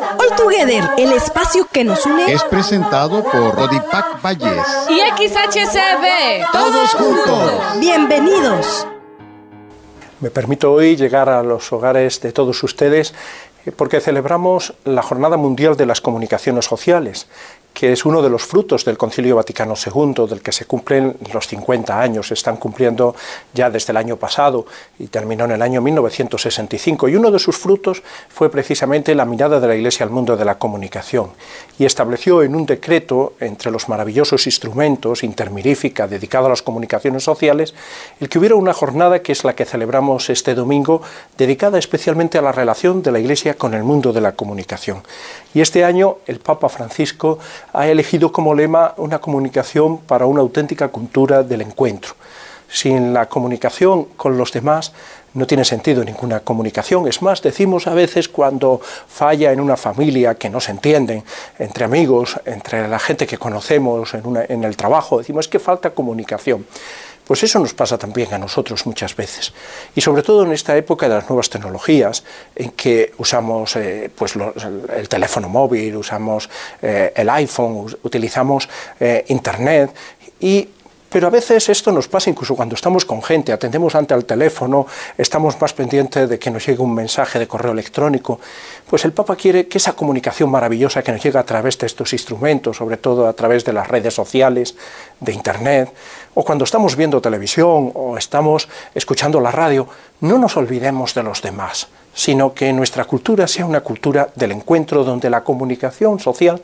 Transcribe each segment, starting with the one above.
All Together, el espacio que nos une, es presentado por Rodipac Valles y XHCB. Todos juntos. Bienvenidos. Me permito hoy llegar a los hogares de todos ustedes eh, porque celebramos la Jornada Mundial de las Comunicaciones Sociales que es uno de los frutos del Concilio Vaticano II, del que se cumplen los 50 años, se están cumpliendo ya desde el año pasado y terminó en el año 1965. Y uno de sus frutos fue precisamente la mirada de la Iglesia al mundo de la comunicación y estableció en un decreto, entre los maravillosos instrumentos intermirífica dedicado a las comunicaciones sociales, el que hubiera una jornada que es la que celebramos este domingo, dedicada especialmente a la relación de la Iglesia con el mundo de la comunicación. Y este año el Papa Francisco ha elegido como lema una comunicación para una auténtica cultura del encuentro. Sin la comunicación con los demás no tiene sentido ninguna comunicación. Es más, decimos a veces cuando falla en una familia que no se entienden, entre amigos, entre la gente que conocemos en, el trabajo, decimos que falta comunicación. Pues eso nos pasa también a nosotros muchas veces. Y sobre todo en esta época de las nuevas tecnologías, en que usamos eh, pues el teléfono móvil, usamos eh, el iPhone, utilizamos eh, Internet y pero a veces esto nos pasa incluso cuando estamos con gente, atendemos ante el teléfono, estamos más pendientes de que nos llegue un mensaje de correo electrónico. Pues el Papa quiere que esa comunicación maravillosa que nos llega a través de estos instrumentos, sobre todo a través de las redes sociales, de Internet, o cuando estamos viendo televisión o estamos escuchando la radio, no nos olvidemos de los demás, sino que nuestra cultura sea una cultura del encuentro donde la comunicación social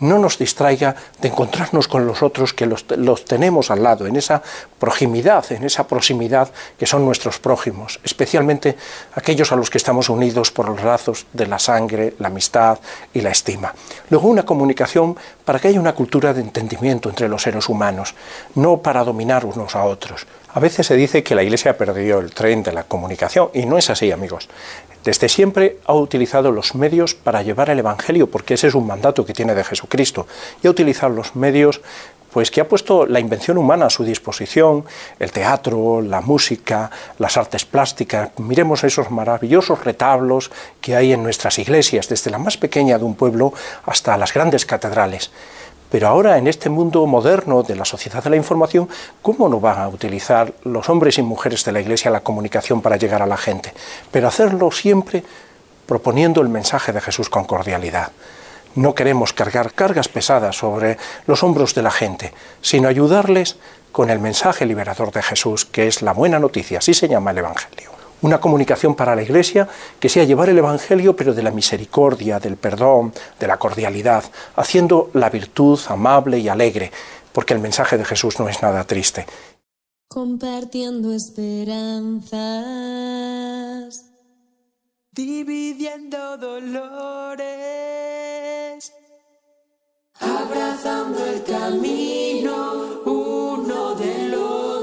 no nos distraiga de encontrarnos con los otros que los, tenemos al lado, en esa proximidad, en esa proximidad que son nuestros prójimos, especialmente aquellos a los que estamos unidos por los lazos de la sangre, la amistad y la estima. Luego una comunicación para que haya una cultura de entendimiento entre los seres humanos, no para dominar unos a otros. A veces se dice que la Iglesia ha perdido el tren de la comunicación y no es así, amigos. Desde siempre ha utilizado los medios para llevar el Evangelio, porque ese es un mandato que tiene de Jesucristo, y ha utilizado los medios pues que ha puesto la invención humana a su disposición, el teatro, la música, las artes plásticas. Miremos esos maravillosos retablos que hay en nuestras iglesias, desde la más pequeña de un pueblo hasta las grandes catedrales. Pero ahora, en este mundo moderno de la sociedad de la información, ¿cómo no van a utilizar los hombres y mujeres de la Iglesia la comunicación para llegar a la gente? Pero hacerlo siempre proponiendo el mensaje de Jesús con cordialidad. No queremos cargar cargas pesadas sobre los hombros de la gente, sino ayudarles con el mensaje liberador de Jesús, que es la buena noticia, así se llama el Evangelio. Una comunicación para la Iglesia que sea llevar el Evangelio, pero de la misericordia, del perdón, de la cordialidad, haciendo la virtud amable y alegre, porque el mensaje de Jesús no es nada triste. Compartiendo esperanzas, dividiendo dolores, abrazando el camino uno del otro.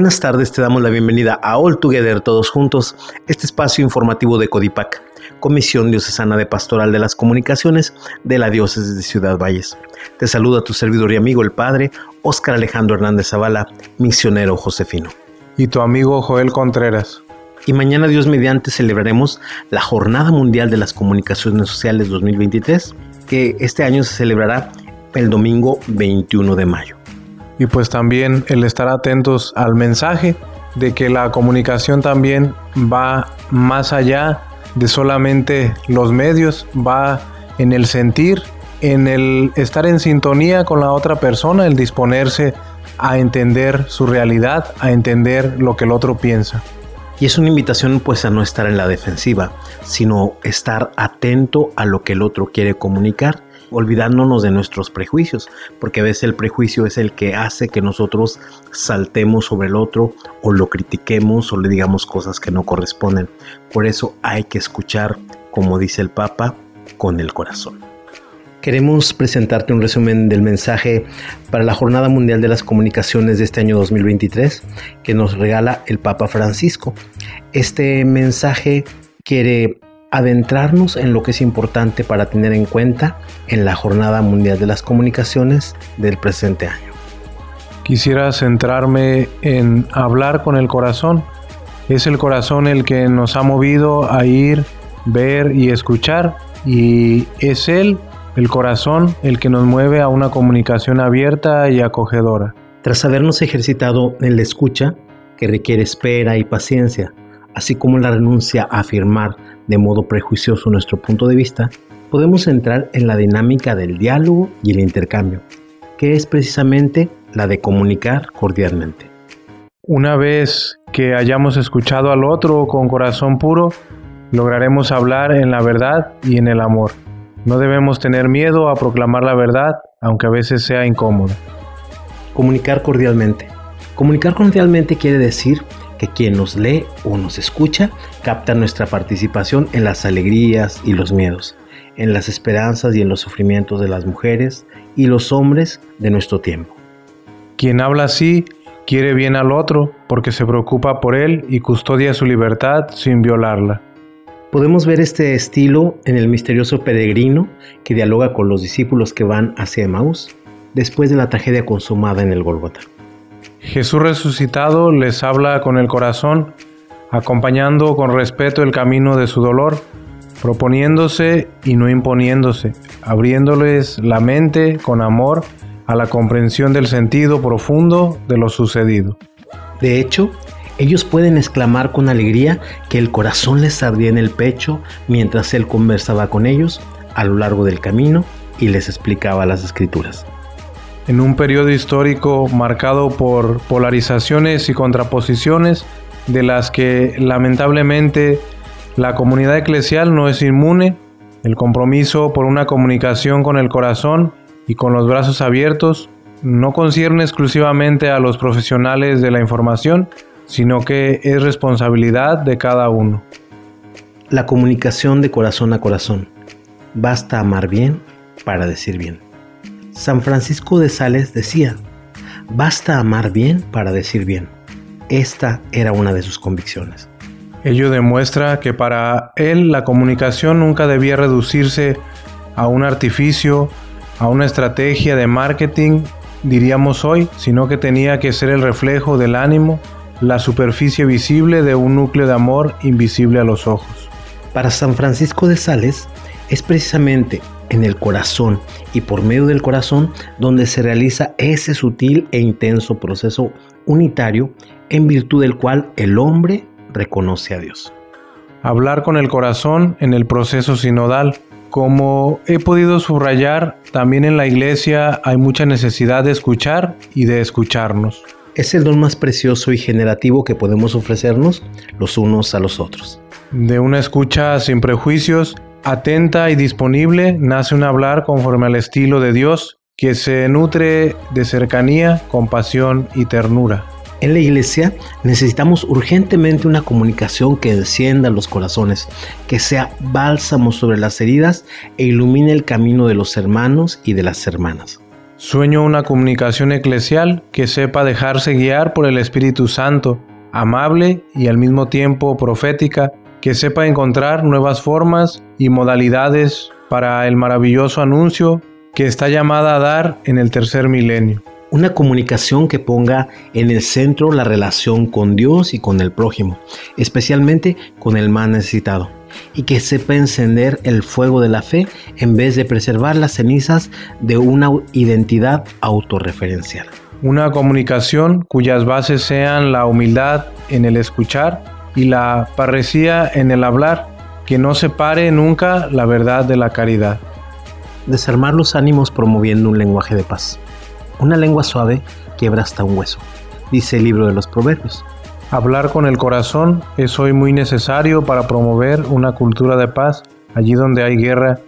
Buenas tardes, te damos la bienvenida a All Together Todos Juntos, este espacio informativo de Codipac, Comisión Diocesana de Pastoral de las Comunicaciones de la Diócesis de Ciudad Valles. Te saluda tu servidor y amigo el Padre Óscar Alejandro Hernández Zavala, misionero josefino. y tu amigo Joel Contreras. Y mañana, Dios mediante, celebraremos la Jornada Mundial de las Comunicaciones Sociales 2023, que este año se celebrará el domingo 21 de mayo. Y pues también el estar atentos al mensaje de que la comunicación también va más allá de solamente los medios, va en el sentir, en el estar en sintonía con la otra persona, el disponerse a entender su realidad, a entender lo que el otro piensa. Y es una invitación pues a no estar en la defensiva, sino estar atento a lo que el otro quiere comunicar, olvidándonos de nuestros prejuicios, porque a veces el prejuicio es el que hace que nosotros saltemos sobre el otro o lo critiquemos o le digamos cosas que no corresponden. Por eso hay que escuchar, como dice el Papa, con el corazón. Queremos presentarte un resumen del mensaje para la Jornada Mundial de las Comunicaciones de este año 2023 que nos regala el Papa Francisco. Este mensaje quiere adentrarnos en lo que es importante para tener en cuenta en la Jornada Mundial de las Comunicaciones del presente año. Quisiera centrarme en hablar con el corazón. Es el corazón el que nos ha movido a ir, ver y escuchar y es Él, el corazón, el que nos mueve a una comunicación abierta y acogedora. Tras habernos ejercitado en la escucha, que requiere espera y paciencia, así como la renuncia a afirmar de modo prejuicioso nuestro punto de vista, podemos entrar en la dinámica del diálogo y el intercambio, que es precisamente la de comunicar cordialmente. Una vez que hayamos escuchado al otro con corazón puro, lograremos hablar en la verdad y en el amor. No debemos tener miedo a proclamar la verdad, aunque a veces sea incómodo. Comunicar cordialmente. Comunicar cordialmente quiere decir que quien nos lee o nos escucha capta nuestra participación en las alegrías y los miedos, en las esperanzas y en los sufrimientos de las mujeres y los hombres de nuestro tiempo. Quien habla así quiere bien al otro porque se preocupa por él y custodia su libertad sin violarla. Podemos ver este estilo en el misterioso peregrino que dialoga con los discípulos que van hacia Emaús después de la tragedia consumada en el Golgota. Jesús resucitado les habla con el corazón, acompañando con respeto el camino de su dolor, proponiéndose y no imponiéndose, abriéndoles la mente con amor a la comprensión del sentido profundo de lo sucedido. De hecho, ellos pueden exclamar con alegría que el corazón les ardía en el pecho mientras él conversaba con ellos a lo largo del camino y les explicaba las escrituras. En un periodo histórico marcado por polarizaciones y contraposiciones de las que lamentablemente la comunidad eclesial no es inmune, el compromiso por una comunicación con el corazón y con los brazos abiertos no concierne exclusivamente a los profesionales de la información, sino que es responsabilidad de cada uno. La comunicación de corazón a corazón. Basta amar bien para decir bien. San Francisco de Sales decía, basta amar bien para decir bien. Esta era una de sus convicciones. Ello demuestra que para él la comunicación nunca debía reducirse a un artificio, a una estrategia de marketing, diríamos hoy, sino que tenía que ser el reflejo del ánimo, la superficie visible de un núcleo de amor invisible a los ojos. Para San Francisco de Sales es precisamente en el corazón y por medio del corazón donde se realiza ese sutil e intenso proceso unitario en virtud del cual el hombre reconoce a Dios. Hablar con el corazón en el proceso sinodal. Como he podido subrayar, también en la iglesia hay mucha necesidad de escuchar y de escucharnos. Es el don más precioso y generativo que podemos ofrecernos los unos a los otros. De una escucha sin prejuicios, atenta y disponible, nace un hablar conforme al estilo de Dios, que se nutre de cercanía, compasión y ternura. En la iglesia necesitamos urgentemente una comunicación que encienda los corazones, que sea bálsamo sobre las heridas e ilumine el camino de los hermanos y de las hermanas. Sueño una comunicación eclesial que sepa dejarse guiar por el Espíritu Santo, amable y al mismo tiempo profética, que sepa encontrar nuevas formas y modalidades para el maravilloso anuncio que está llamada a dar en el tercer milenio. Una comunicación que ponga en el centro la relación con Dios y con el prójimo, especialmente con el más necesitado, y que sepa encender el fuego de la fe en vez de preservar las cenizas de una identidad autorreferencial. Una comunicación cuyas bases sean la humildad en el escuchar y la parresía en el hablar, que no separe nunca la verdad de la caridad. Desarmar los ánimos promoviendo un lenguaje de paz. Una lengua suave quiebra hasta un hueso, dice el libro de los Proverbios. Hablar con el corazón es hoy muy necesario para promover una cultura de paz allí donde hay guerra,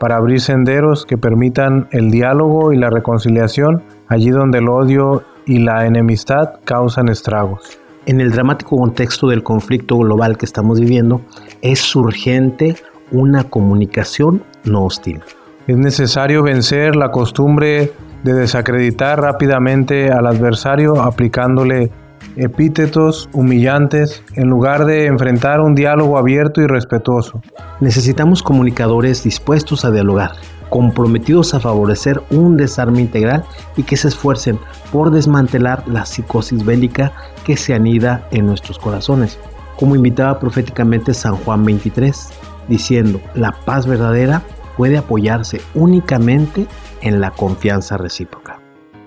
para abrir senderos que permitan el diálogo y la reconciliación allí donde el odio y la enemistad causan estragos. En el dramático contexto del conflicto global que estamos viviendo, es urgente una comunicación no hostil. Es necesario vencer la costumbre de desacreditar rápidamente al adversario aplicándole epítetos humillantes en lugar de enfrentar un diálogo abierto y respetuoso. Necesitamos comunicadores dispuestos a dialogar, comprometidos a favorecer un desarme integral y que se esfuercen por desmantelar la psicosis bélica que se anida en nuestros corazones, como invitaba proféticamente San Juan 23, diciendo, la paz verdadera puede apoyarse únicamente en la confianza recíproca.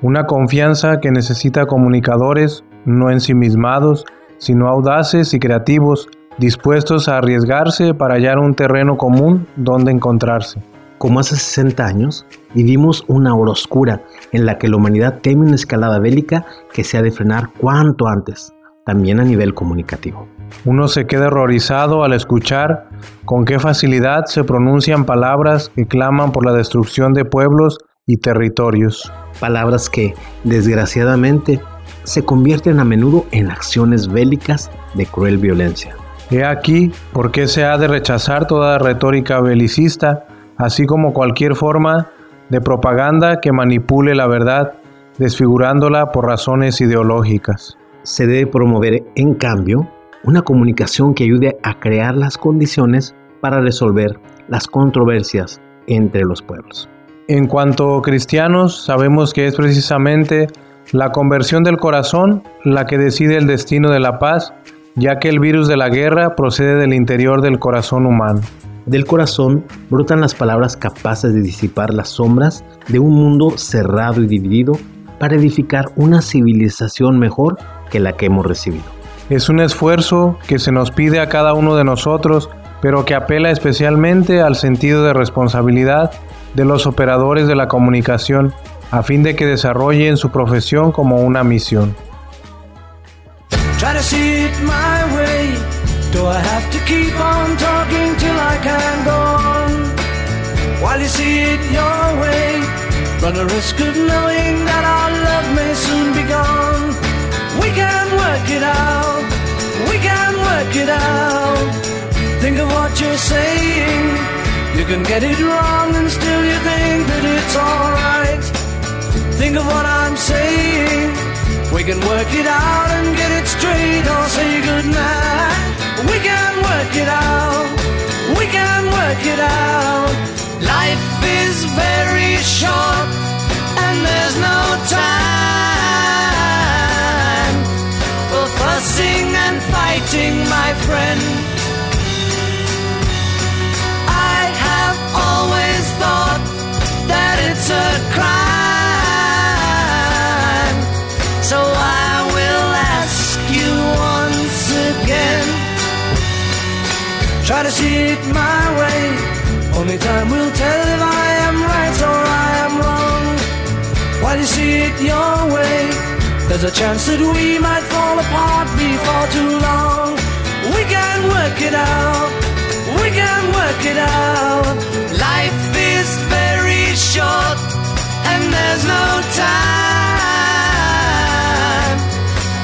Una confianza que necesita comunicadores no ensimismados, sino audaces y creativos, dispuestos a arriesgarse para hallar un terreno común donde encontrarse. Como hace 60 años, vivimos una hora oscura en la que la humanidad teme una escalada bélica que se ha de frenar cuanto antes, también a nivel comunicativo. Uno se queda horrorizado al escuchar con qué facilidad se pronuncian palabras que claman por la destrucción de pueblos y territorios. Palabras que, desgraciadamente, se convierten a menudo en acciones bélicas de cruel violencia. He aquí por qué se ha de rechazar toda retórica belicista, así como cualquier forma de propaganda que manipule la verdad, desfigurándola por razones ideológicas. Se debe promover, en cambio, una comunicación que ayude a crear las condiciones para resolver las controversias entre los pueblos. En cuanto cristianos, sabemos que es precisamente la conversión del corazón la que decide el destino de la paz, ya que el virus de la guerra procede del interior del corazón humano. Del corazón brotan las palabras capaces de disipar las sombras de un mundo cerrado y dividido para edificar una civilización mejor que la que hemos recibido. Es un esfuerzo que se nos pide a cada uno de nosotros, pero que apela especialmente al sentido de responsabilidad de los operadores de la comunicación, a fin de que desarrollen su profesión como una misión. Run the risk of knowing that our love may soon be gone. We can work it out. We can work it out. Think of what you're saying. You can get it wrong and still you think that it's alright. Think of what I'm saying. We can work it out and get it straight or say goodnight. We can work it out. We can work it out. Life is very short and there's no time for fussing and fighting, my friend. it's a crime. So I will ask you once again. Try to see it my way. Only time will tell if I am right or I am wrong. While you see it your way, there's a chance that we might fall apart before too long. We can work it out. We can work it out. Life is very short and there's no time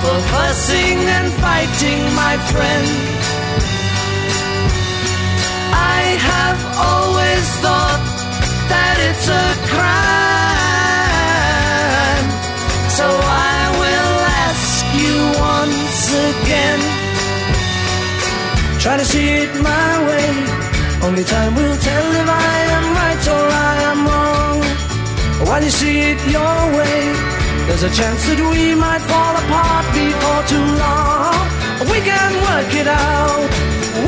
for fussing and fighting, my friend. I have always thought that it's a crime. So I will ask you once again. Try to see it my way. Only time will tell if I am right or I am wrong. While you see it your way, there's a chance that we might fall apart before too long. We can work it out.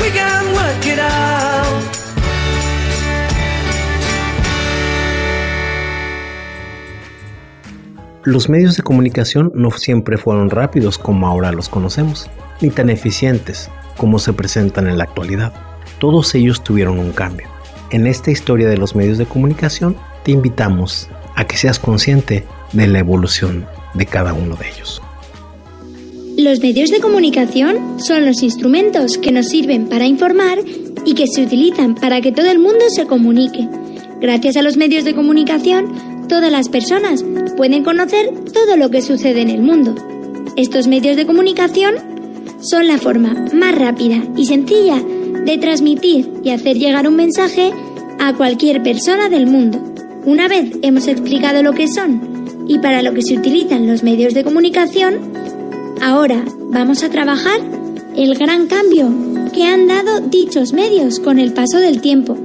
We can work it out. Los medios de comunicación no siempre fueron rápidos como ahora los conocemos, ni tan eficientes como se presentan en la actualidad. Todos ellos tuvieron un cambio. En esta historia de los medios de comunicación te invitamos a que seas consciente de la evolución de cada uno de ellos. Los medios de comunicación son los instrumentos que nos sirven para informar y que se utilizan para que todo el mundo se comunique. Gracias a los medios de comunicación, todas las personas pueden conocer todo lo que sucede en el mundo. Estos medios de comunicación son la forma más rápida y sencilla de transmitir y hacer llegar un mensaje a cualquier persona del mundo. Una vez hemos explicado lo que son y para lo que se utilizan los medios de comunicación, ahora vamos a trabajar el gran cambio que han dado dichos medios con el paso del tiempo.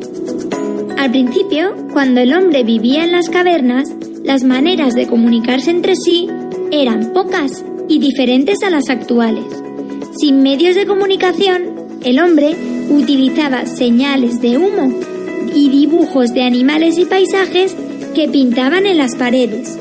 Al principio, cuando el hombre vivía en las cavernas, las maneras de comunicarse entre sí eran pocas y diferentes a las actuales. Sin medios de comunicación, el hombre utilizaba señales de humo y dibujos de animales y paisajes que pintaban en las paredes.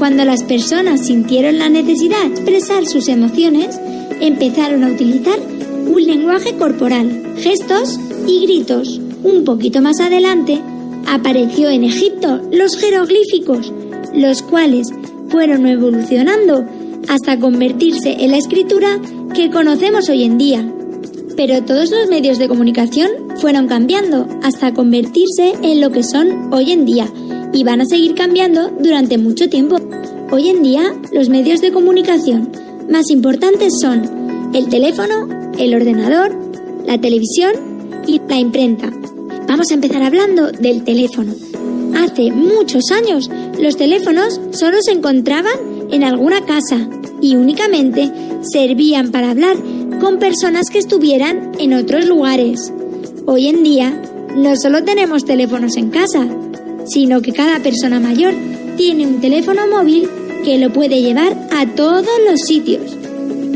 Cuando las personas sintieron la necesidad de expresar sus emociones, empezaron a utilizar un lenguaje corporal, gestos y gritos. Un poquito más adelante, apareció en Egipto los jeroglíficos, los cuales fueron evolucionando hasta convertirse en la escritura que conocemos hoy en día. Pero todos los medios de comunicación fueron cambiando hasta convertirse en lo que son hoy en día y van a seguir cambiando durante mucho tiempo. Hoy en día los medios de comunicación más importantes son el teléfono, el ordenador, la televisión y la imprenta. Vamos a empezar hablando del teléfono. Hace muchos años los teléfonos solo se encontraban en alguna casa y únicamente servían para hablar con personas que estuvieran en otros lugares. Hoy en día no solo tenemos teléfonos en casa, sino que cada persona mayor tiene un teléfono móvil que lo puede llevar a todos los sitios.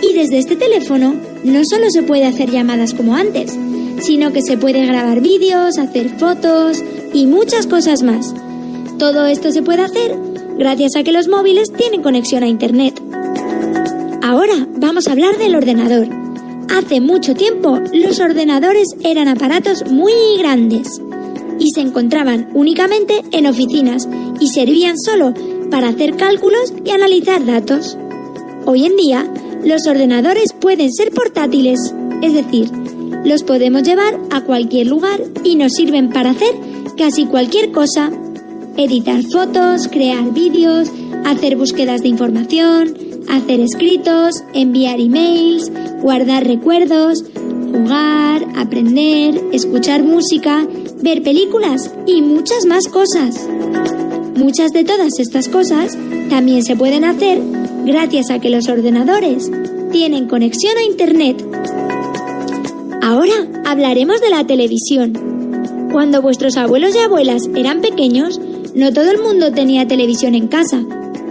Y desde este teléfono no solo se puede hacer llamadas como antes, sino que se puede grabar vídeos, hacer fotos y muchas cosas más. Todo esto se puede hacer gracias a que los móviles tienen conexión a Internet. Ahora vamos a hablar del ordenador. Hace mucho tiempo los ordenadores eran aparatos muy grandes y se encontraban únicamente en oficinas y servían solo para hacer cálculos y analizar datos. Hoy en día, los ordenadores pueden ser portátiles, es decir, los podemos llevar a cualquier lugar y nos sirven para hacer casi cualquier cosa. Editar fotos, crear vídeos, hacer búsquedas de información, hacer escritos, enviar emails, guardar recuerdos, jugar, aprender, escuchar música, ver películas y muchas más cosas. Muchas de todas estas cosas también se pueden hacer gracias a que los ordenadores tienen conexión a Internet. Ahora hablaremos de la televisión. Cuando vuestros abuelos y abuelas eran pequeños, no todo el mundo tenía televisión en casa.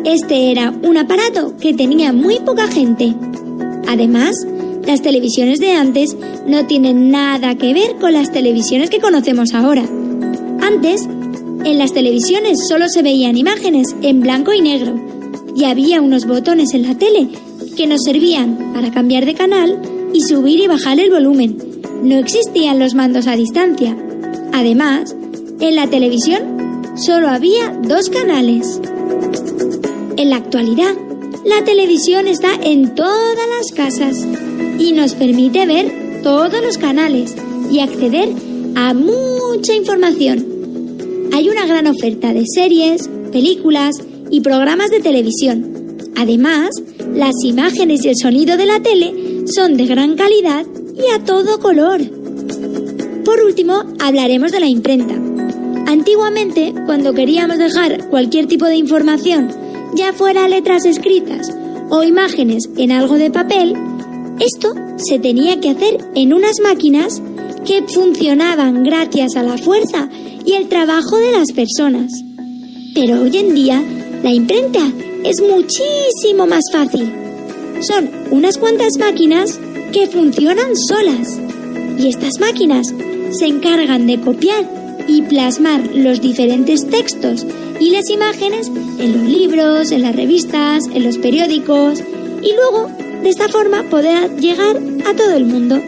Este era un aparato que tenía muy poca gente. Además, las televisiones de antes no tienen nada que ver con las televisiones que conocemos ahora. Antes, en las televisiones solo se veían imágenes en blanco y negro y había unos botones en la tele que nos servían para cambiar de canal y subir y bajar el volumen. no existían los mandos a distancia. Además, en la televisión solo había dos canales. En la actualidad, la televisión está en todas las casas y nos permite ver todos los canales y acceder a mucha información. Hay una gran oferta de series, películas y programas de televisión. Además, las imágenes y el sonido de la tele son de gran calidad y a todo color. Por último, hablaremos de la imprenta. Antiguamente, cuando queríamos dejar cualquier tipo de información, ya fuera letras escritas o imágenes en algo de papel, esto se tenía que hacer en unas máquinas que funcionaban gracias a la fuerza y el trabajo de las personas. Pero hoy en día la imprenta es muchísimo más fácil. Son unas cuantas máquinas que funcionan solas. Y estas máquinas se encargan de copiar y plasmar los diferentes textos y las imágenes en los libros, en las revistas, en los periódicos y luego de esta forma poder llegar a todo el mundo.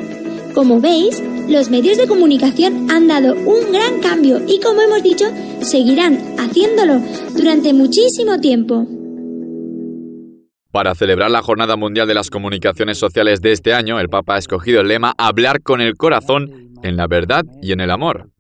Como veis, los medios de comunicación han dado un gran cambio y como hemos dicho, seguirán haciéndolo durante muchísimo tiempo. Para celebrar la Jornada Mundial de las Comunicaciones Sociales de este año, el Papa ha escogido el lema Hablar con el corazón en la verdad y en el amor.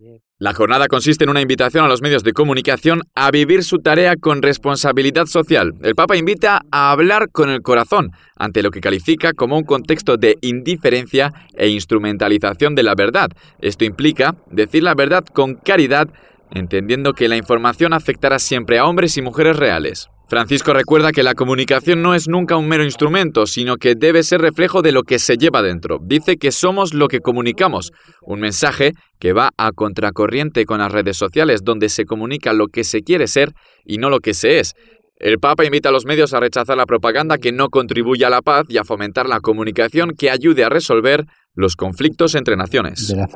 La jornada consiste en una invitación a los medios de comunicación a vivir su tarea con responsabilidad social. El Papa invita a hablar con el corazón ante lo que califica como un contexto de indiferencia e instrumentalización de la verdad. Esto implica decir la verdad con caridad, entendiendo que la información afectará siempre a hombres y mujeres reales. Francisco recuerda que la comunicación no es nunca un mero instrumento, sino que debe ser reflejo de lo que se lleva dentro. Dice que somos lo que comunicamos, un mensaje que va a contracorriente con las redes sociales, donde se comunica lo que se quiere ser y no lo que se es. El Papa invita a los medios a rechazar la propaganda que no contribuye a la paz y a fomentar la comunicación que ayude a resolver los conflictos entre naciones. De la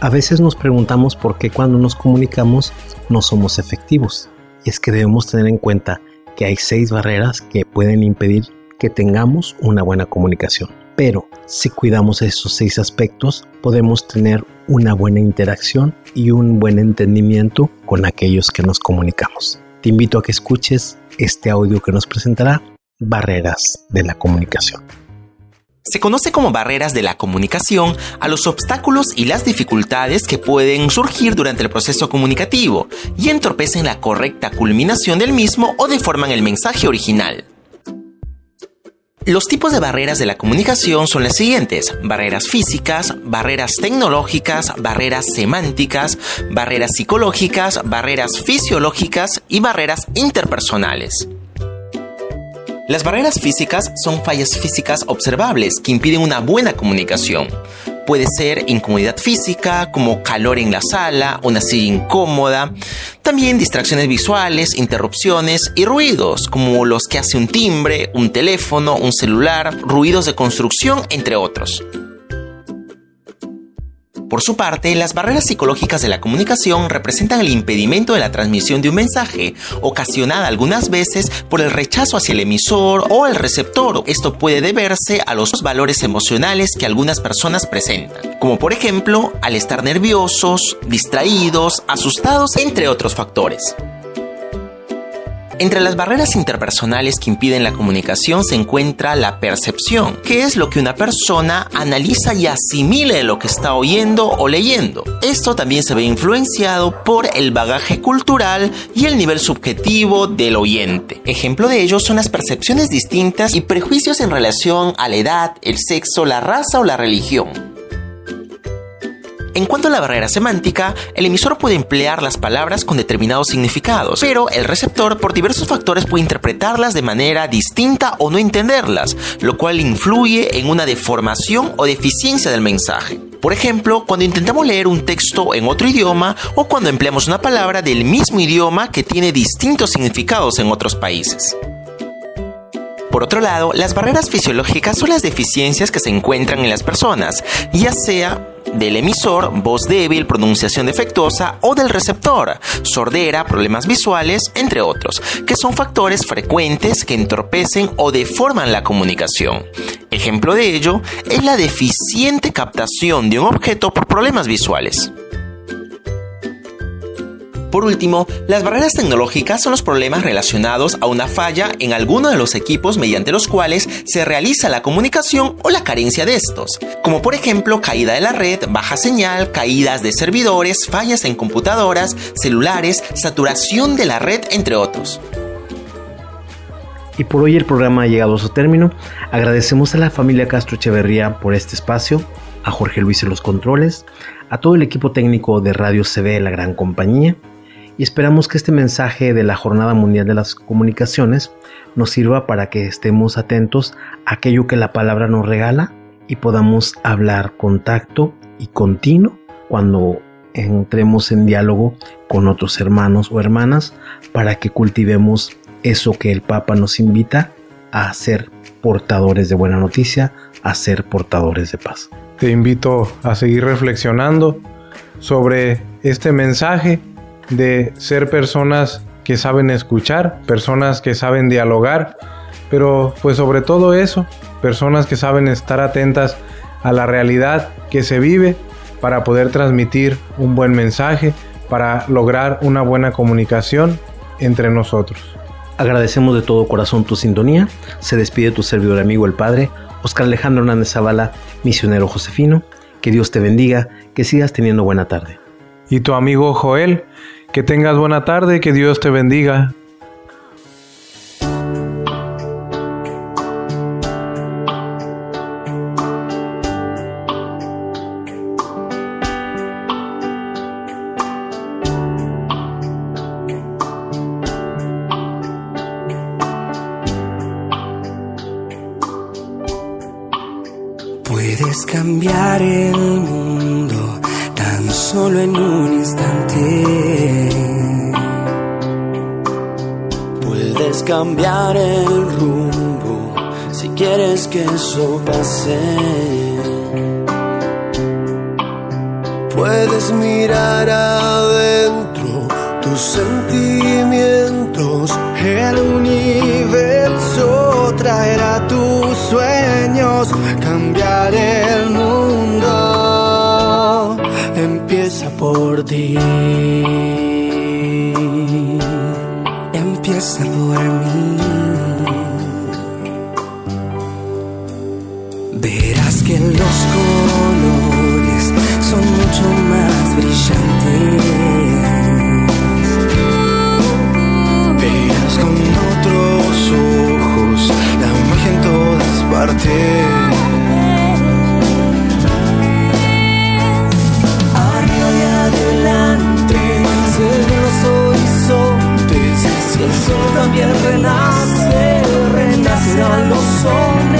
A veces nos preguntamos por qué cuando nos comunicamos no somos efectivos. Y es que debemos tener en cuenta que hay seis barreras que pueden impedir que tengamos una buena comunicación. Pero si cuidamos esos seis aspectos, podemos tener una buena interacción y un buen entendimiento con aquellos que nos comunicamos. Te invito a que escuches este audio que nos presentará Barreras de la Comunicación. Se conoce como barreras de la comunicación a los obstáculos y las dificultades que pueden surgir durante el proceso comunicativo y entorpecen la correcta culminación del mismo o deforman el mensaje original. Los tipos de barreras de la comunicación son las siguientes, barreras físicas, barreras tecnológicas, barreras semánticas, barreras psicológicas, barreras fisiológicas y barreras interpersonales. Las barreras físicas son fallas físicas observables que impiden una buena comunicación. Puede ser incomodidad física, como calor en la sala, una silla incómoda. También distracciones visuales, interrupciones y ruidos, como los que hace un timbre, un teléfono, un celular, ruidos de construcción, entre otros. Por su parte, las barreras psicológicas de la comunicación representan el impedimento de la transmisión de un mensaje, ocasionada algunas veces por el rechazo hacia el emisor o el receptor. Esto puede deberse a los valores emocionales que algunas personas presentan, como por ejemplo al estar nerviosos, distraídos, asustados, entre otros factores. Entre las barreras interpersonales que impiden la comunicación se encuentra la percepción, que es lo que una persona analiza y asimile de lo que está oyendo o leyendo. Esto también se ve influenciado por el bagaje cultural y el nivel subjetivo del oyente. Ejemplo de ello son las percepciones distintas y prejuicios en relación a la edad, el sexo, la raza o la religión. En cuanto a la barrera semántica, el emisor puede emplear las palabras con determinados significados, pero el receptor por diversos factores puede interpretarlas de manera distinta o no entenderlas, lo cual influye en una deformación o deficiencia del mensaje. Por ejemplo, cuando intentamos leer un texto en otro idioma o cuando empleamos una palabra del mismo idioma que tiene distintos significados en otros países. Por otro lado, las barreras fisiológicas son las deficiencias que se encuentran en las personas, ya sea del emisor, voz débil, pronunciación defectuosa o del receptor, sordera, problemas visuales, entre otros, que son factores frecuentes que entorpecen o deforman la comunicación. Ejemplo de ello es la deficiente captación de un objeto por problemas visuales. Por último, las barreras tecnológicas son los problemas relacionados a una falla en alguno de los equipos mediante los cuales se realiza la comunicación o la carencia de estos, como por ejemplo caída de la red, baja señal, caídas de servidores, fallas en computadoras, celulares, saturación de la red, entre otros. Y por hoy el programa ha llegado a su término. Agradecemos a la familia Castro Echeverría por este espacio, a Jorge Luis en los controles, a todo el equipo técnico de Radio CB La Gran Compañía y esperamos que este mensaje de la Jornada Mundial de las Comunicaciones nos sirva para que estemos atentos a aquello que la palabra nos regala y podamos hablar contacto y continuo cuando entremos en diálogo con otros hermanos o hermanas para que cultivemos eso que el Papa nos invita a ser portadores de buena noticia, a ser portadores de paz. Te invito a seguir reflexionando sobre este mensaje de ser personas que saben escuchar, personas que saben dialogar, pero pues sobre todo eso, personas que saben estar atentas a la realidad que se vive para poder transmitir un buen mensaje, para lograr una buena comunicación entre nosotros. Agradecemos de todo corazón tu sintonía. Se despide tu servidor amigo el Padre, Oscar Alejandro Hernández Zavala, misionero Josefino. Que Dios te bendiga, que sigas teniendo buena tarde. Y tu amigo Joel, que tengas buena tarde, que Dios te bendiga. Puedes mirar adentro tus sentimientos. El universo traerá tus sueños, cambiar el mundo. Empieza por ti. Empieza por mí. Más brillantes. Con otros ojos la magia en todas partes. Arriba y adelante se ven los horizontes. Si el sol también renace, renacerán los hombres.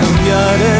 Cambiar el